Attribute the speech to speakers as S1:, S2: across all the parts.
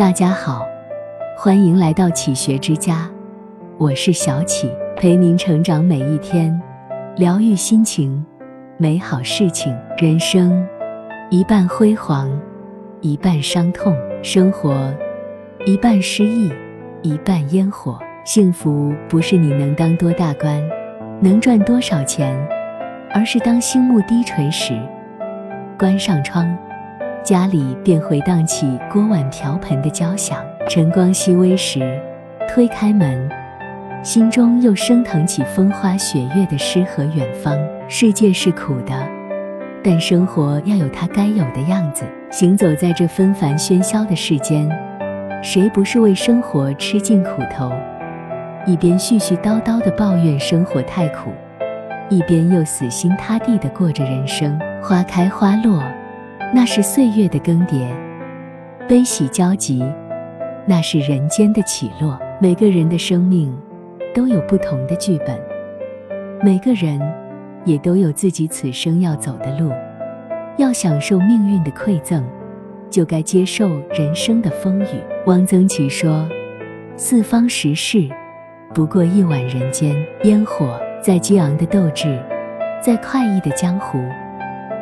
S1: 大家好，欢迎来到启学之家，我是小启，陪您成长每一天，疗愈心情，美好事情。人生一半辉煌，一半伤痛；生活一半失意，一半烟火。幸福不是你能当多大官，能赚多少钱，而是当星幕低垂时，关上窗。家里便回荡起锅碗瓢盆的交响，晨光熹微时，推开门，心中又升腾起风花雪月的诗和远方。世界是苦的，但生活要有它该有的样子。行走在这纷繁喧嚣的世间，谁不是为生活吃尽苦头？一边絮絮叨叨地抱怨生活太苦，一边又死心塌地地过着人生。花开花落。那是岁月的更迭，悲喜交集，那是人间的起落。每个人的生命都有不同的剧本，每个人也都有自己此生要走的路。要享受命运的馈赠，就该接受人生的风雨。汪曾祺说：“四方时事，不过一碗人间烟火。”在激昂的斗志，在快意的江湖。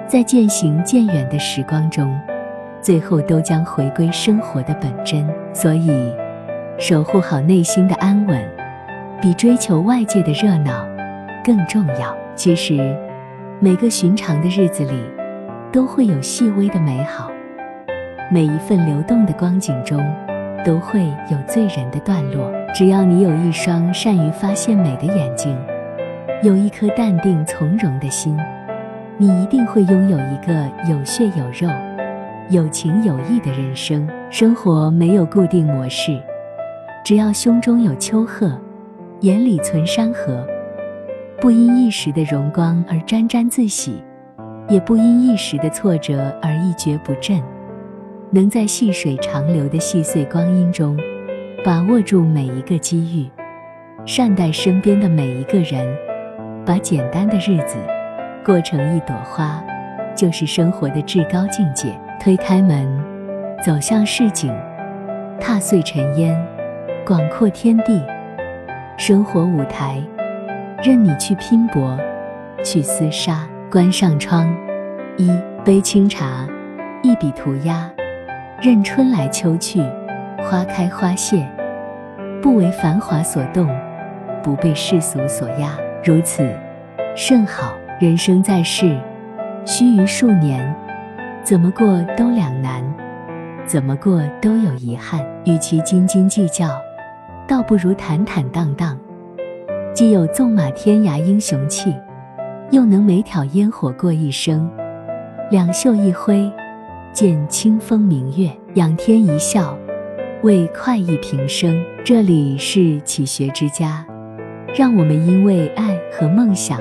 S1: 在渐行渐远的时光中，最后都将回归生活的本真。所以，守护好内心的安稳，比追求外界的热闹更重要。其实，每个寻常的日子里，都会有细微的美好；每一份流动的光景中，都会有醉人的段落。只要你有一双善于发现美的眼睛，有一颗淡定从容的心。你一定会拥有一个有血有肉、有情有义的人生。生活没有固定模式，只要胸中有丘壑，眼里存山河，不因一时的荣光而沾沾自喜，也不因一时的挫折而一蹶不振。能在细水长流的细碎光阴中，把握住每一个机遇，善待身边的每一个人，把简单的日子。过成一朵花，就是生活的至高境界。推开门，走向市井，踏碎尘烟，广阔天地，生活舞台，任你去拼搏，去厮杀。关上窗，一杯清茶，一笔涂鸦，任春来秋去，花开花谢，不为繁华所动，不被世俗所压，如此甚好。人生在世，须臾数年，怎么过都两难，怎么过都有遗憾。与其斤斤计较，倒不如坦坦荡荡，既有纵马天涯英雄气，又能每挑烟火过一生。两袖一挥，见清风明月，仰天一笑，为快意平生。这里是启学之家，让我们因为爱和梦想。